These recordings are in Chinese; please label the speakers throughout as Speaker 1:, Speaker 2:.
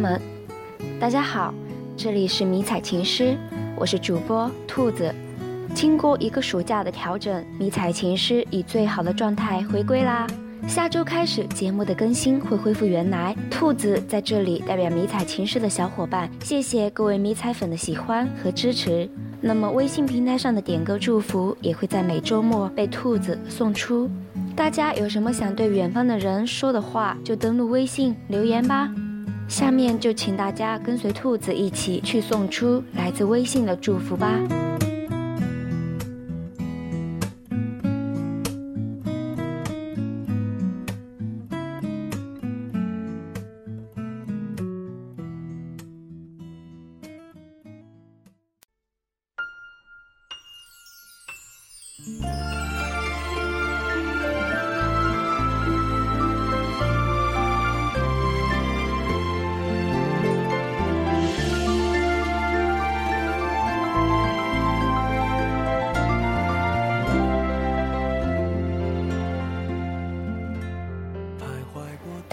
Speaker 1: 们，大家好，这里是迷彩情诗，我是主播兔子。经过一个暑假的调整，迷彩情诗以最好的状态回归啦。下周开始，节目的更新会恢复原来。兔子在这里代表迷彩情诗的小伙伴，谢谢各位迷彩粉的喜欢和支持。那么微信平台上的点歌祝福也会在每周末被兔子送出。大家有什么想对远方的人说的话，就登录微信留言吧。下面就请大家跟随兔子一起去送出来自微信的祝福吧。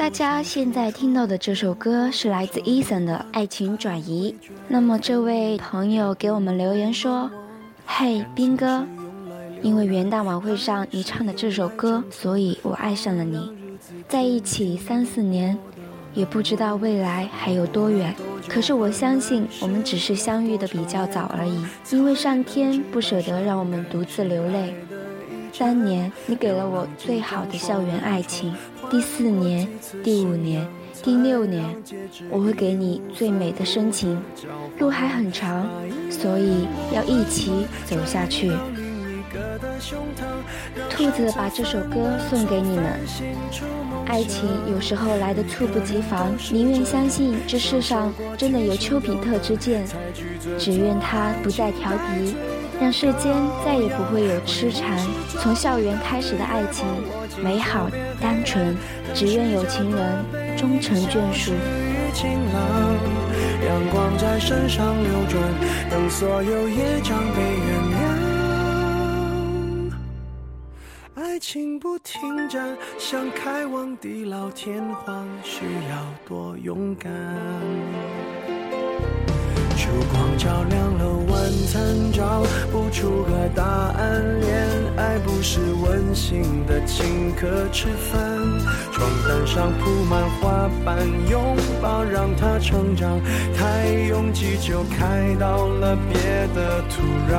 Speaker 1: 大家现在听到的这首歌是来自 Eason 的《爱情转移》。那么这位朋友给我们留言说：“嘿，斌哥，因为元旦晚会上你唱的这首歌，所以我爱上了你。在一起三四年，也不知道未来还有多远。可是我相信，我们只是相遇的比较早而已。因为上天不舍得让我们独自流泪。三年，你给了我最好的校园爱情。”第四年、第五年、第六年，我会给你最美的深情。路还很长，所以要一起走下去。兔子把这首歌送给你们。爱情有时候来的猝不及防，宁愿相信这世上真的有丘比特之箭，只愿他不再调皮。让世间再也不会有痴缠。从校园开始的爱情，美好单纯，只愿有情人终成眷属。阳光在身上流转，等所有业障被原谅。爱情不停站，想开往地老天荒，需要多勇敢。烛光照亮了晚参，找不出个答案。恋爱不是温馨的请客吃饭，床单上铺满花瓣，拥抱让它成长。太拥挤就开到了别的土壤，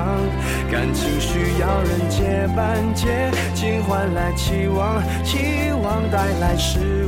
Speaker 1: 感情需要人接班，接近换来期望，期望带来失望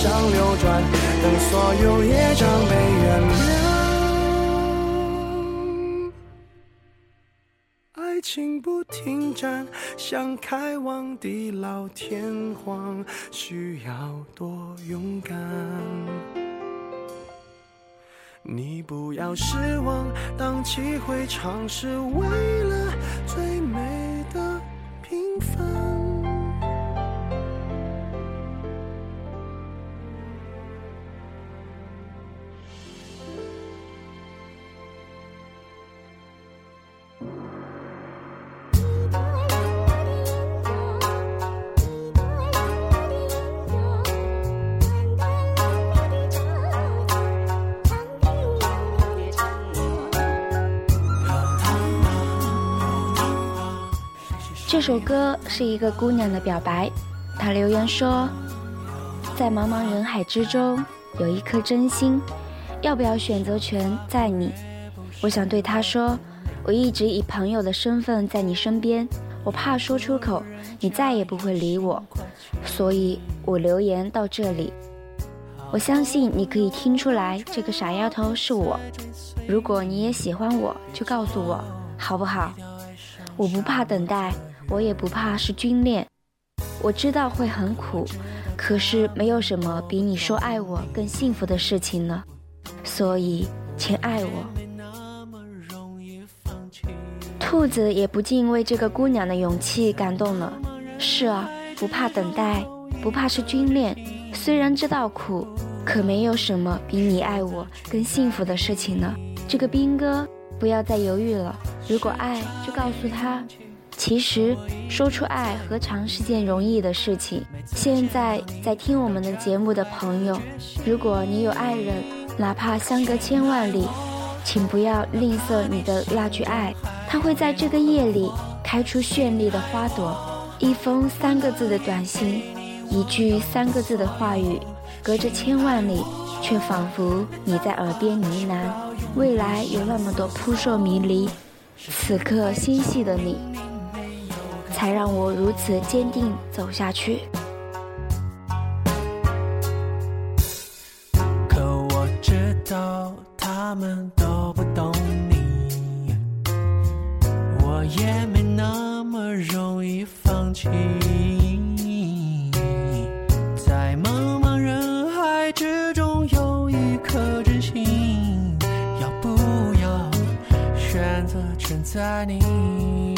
Speaker 1: 上流转，等所有业障被原谅。爱情不停站，想开往地老天荒，需要多勇敢。你不要失望，荡气回肠是为了最美的平凡。
Speaker 2: 这首歌是一个姑娘的表白，她留言说，在茫茫人海之中有一颗真心，要不要选择权在你？我想对她说，我一直以朋友的身份在你身边，我怕说出口你再也不会理我，所以我留言到这里。我相信你可以听出来，这个傻丫头是我。如果你也喜欢我，就告诉我，好不好？我不怕等待，我也不怕是军恋。我知道会很苦，可是没有什么比你说爱我更幸福的事情了。所以，请爱我。兔子也不禁为这个姑娘的勇气感动了。是啊，不怕等待，不怕是军恋。虽然知道苦，可没有什么比你爱我更幸福的事情了。这个兵哥，不要再犹豫了。如果爱，就告诉他。其实说出爱何尝是件容易的事情？现在在听我们的节目的朋友，如果你有爱人，哪怕相隔千万里，请不要吝啬你的那句爱，他会在这个夜里开出绚丽的花朵。一封三个字的短信。一句三个字的话语，隔着千万里，却仿佛你在耳边呢喃。未来有那么多扑朔迷离，此刻心系的你，才让我如此坚定走下去。
Speaker 3: 可我知道他们都不懂你，我也没那么容易放弃。在茫茫人海之中，有一颗真心，要不要选择承载你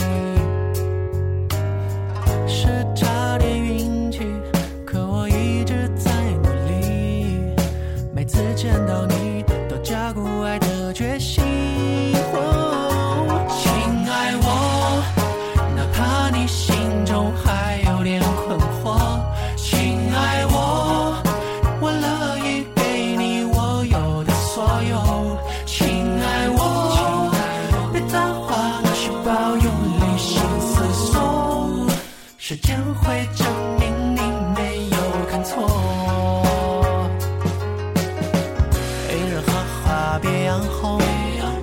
Speaker 3: 别样红，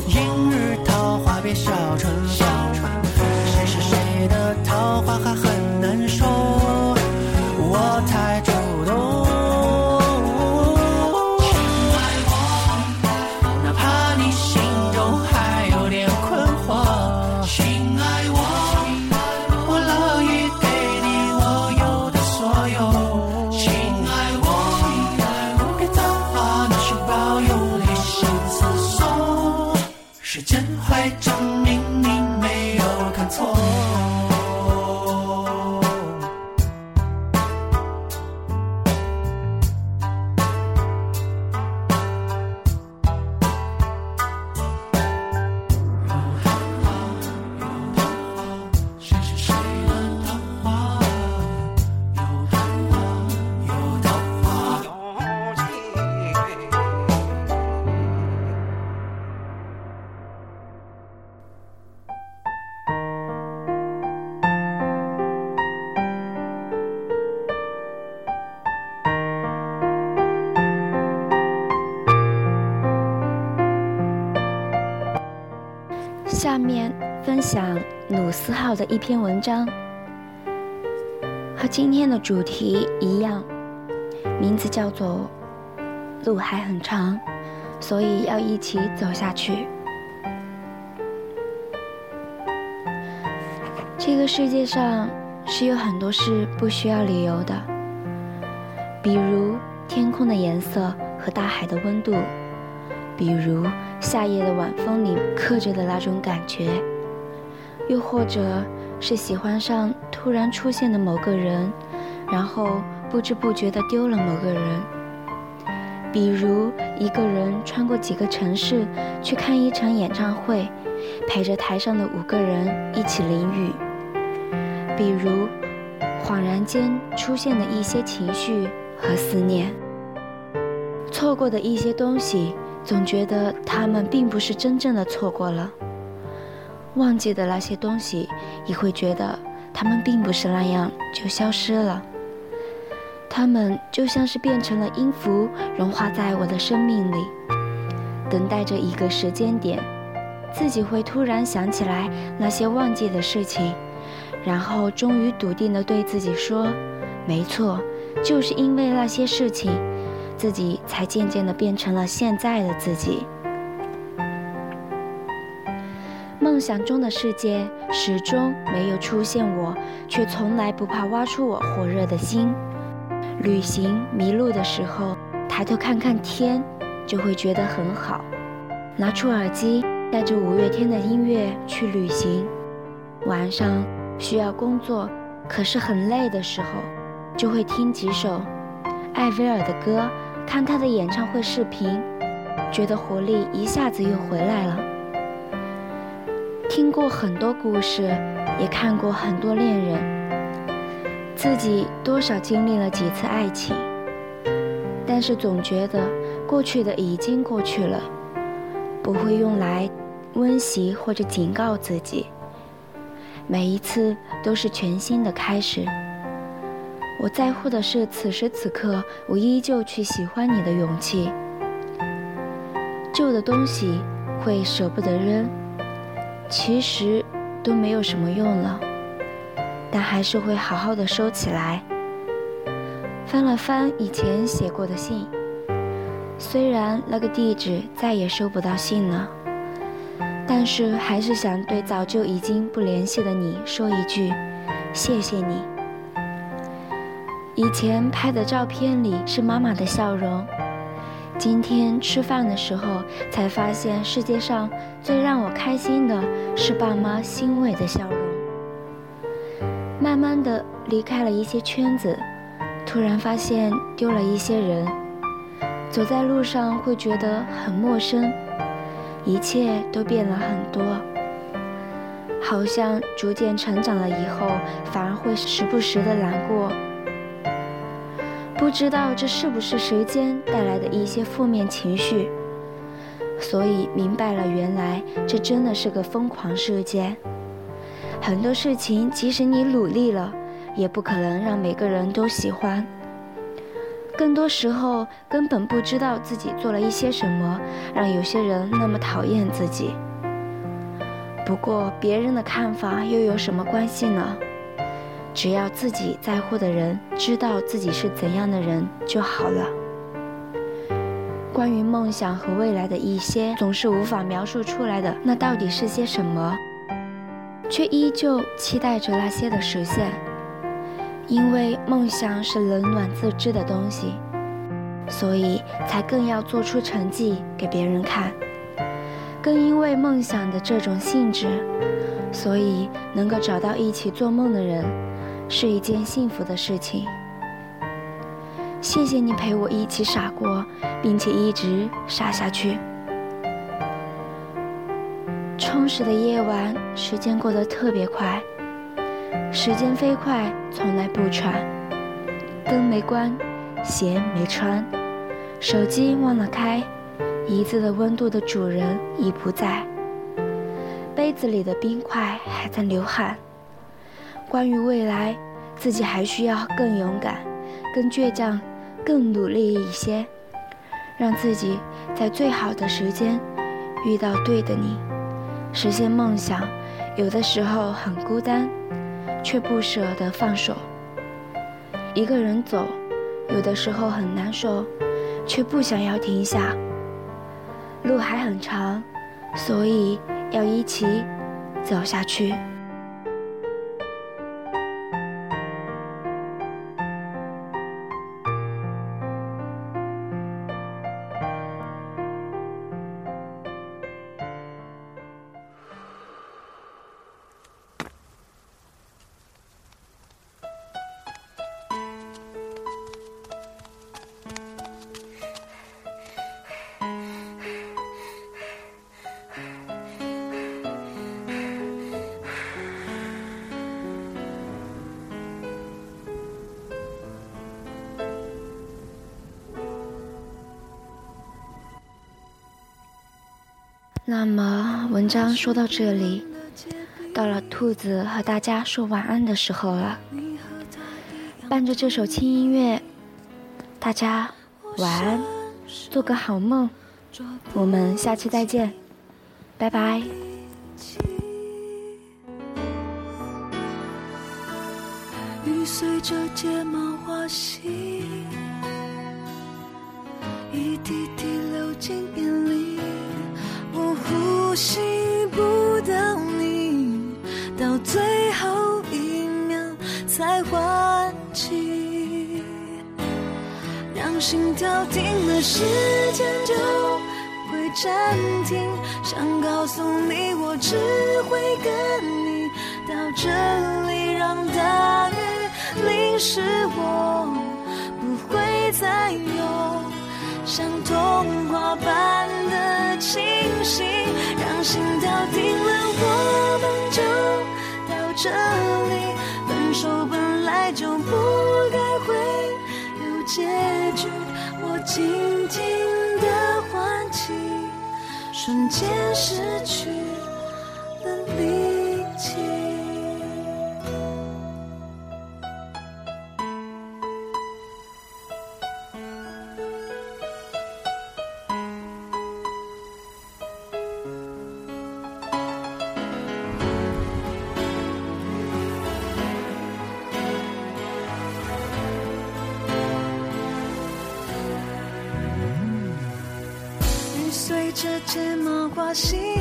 Speaker 3: 映日桃花别笑春风。谁是谁的桃花还恨？
Speaker 2: 下面分享鲁思浩的一篇文章，和今天的主题一样，名字叫做《路还很长，所以要一起走下去》。这个世界上是有很多事不需要理由的，比如天空的颜色和大海的温度。比如夏夜的晚风里刻着的那种感觉，又或者是喜欢上突然出现的某个人，然后不知不觉地丢了某个人。比如一个人穿过几个城市去看一场演唱会，陪着台上的五个人一起淋雨。比如恍然间出现的一些情绪和思念，错过的一些东西。总觉得他们并不是真正的错过了，忘记的那些东西，也会觉得他们并不是那样就消失了，他们就像是变成了音符，融化在我的生命里，等待着一个时间点，自己会突然想起来那些忘记的事情，然后终于笃定地对自己说：“没错，就是因为那些事情，自己才渐渐的变成了现在的自己。”梦想中的世界始终没有出现，我却从来不怕挖出我火热的心。旅行迷路的时候，抬头看看天，就会觉得很好。拿出耳机，带着五月天的音乐去旅行。晚上需要工作，可是很累的时候，就会听几首艾薇儿的歌，看他的演唱会视频，觉得活力一下子又回来了。听过很多故事，也看过很多恋人，自己多少经历了几次爱情，但是总觉得过去的已经过去了，不会用来温习或者警告自己。每一次都是全新的开始。我在乎的是此时此刻我依旧去喜欢你的勇气。旧的东西会舍不得扔。其实都没有什么用了，但还是会好好的收起来。翻了翻以前写过的信，虽然那个地址再也收不到信了，但是还是想对早就已经不联系的你说一句：谢谢你。以前拍的照片里是妈妈的笑容。今天吃饭的时候，才发现世界上最让我开心的是爸妈欣慰的笑容。慢慢的离开了一些圈子，突然发现丢了一些人，走在路上会觉得很陌生，一切都变了很多，好像逐渐成长了以后，反而会时不时的难过。不知道这是不是时间带来的一些负面情绪，所以明白了，原来这真的是个疯狂世界。很多事情，即使你努力了，也不可能让每个人都喜欢。更多时候，根本不知道自己做了一些什么，让有些人那么讨厌自己。不过，别人的看法又有什么关系呢？只要自己在乎的人知道自己是怎样的人就好了。关于梦想和未来的一些总是无法描述出来的，那到底是些什么？却依旧期待着那些的实现。因为梦想是冷暖自知的东西，所以才更要做出成绩给别人看。更因为梦想的这种性质，所以能够找到一起做梦的人。是一件幸福的事情。谢谢你陪我一起傻过，并且一直傻下去。充实的夜晚，时间过得特别快，时间飞快，从来不喘。灯没关，鞋没穿，手机忘了开，椅子的温度的主人已不在，杯子里的冰块还在流汗。关于未来，自己还需要更勇敢、更倔强、更努力一些，让自己在最好的时间遇到对的你，实现梦想。有的时候很孤单，却不舍得放手；一个人走，有的时候很难受，却不想要停下。路还很长，所以要一起走下去。那么，文章说到这里，到了兔子和大家说晚安的时候了。伴着这首轻音乐，大家晚安，做个好梦。我们下期再见，拜拜。
Speaker 4: 雨随着睫毛滑行，一滴滴流进眼里，我呼吸不到你，到最后一秒才换气，让心跳停了，时间就会暂停。想告诉你，我只会跟你到这里，让大雨。淋湿我，不会再有像童话般，心跳停了，我们就到这里。分手本来就不该会有结局，我静静的唤起，瞬间失去着睫毛滑行，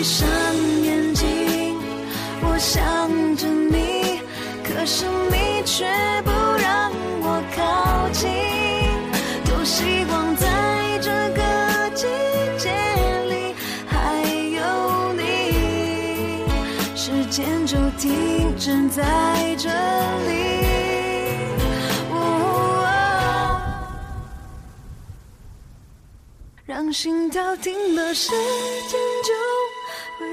Speaker 4: 闭上眼睛，我想着你，可是你却不让我靠近，多希望在这个季节里还有你，时间就停止在这里。让心跳停了，时间就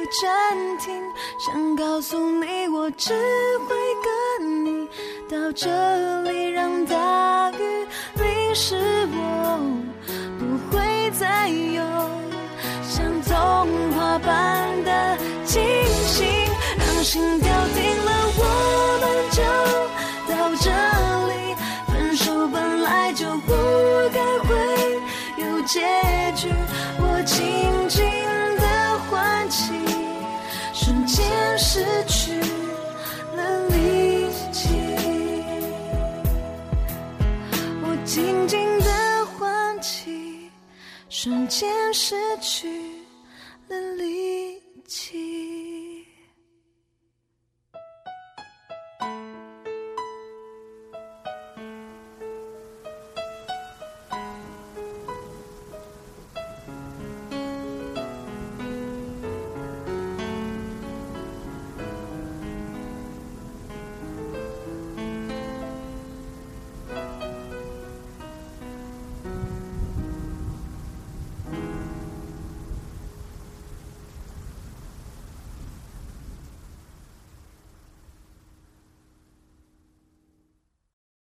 Speaker 4: 暂停。想告诉你，我只会跟你。到这里，先失去。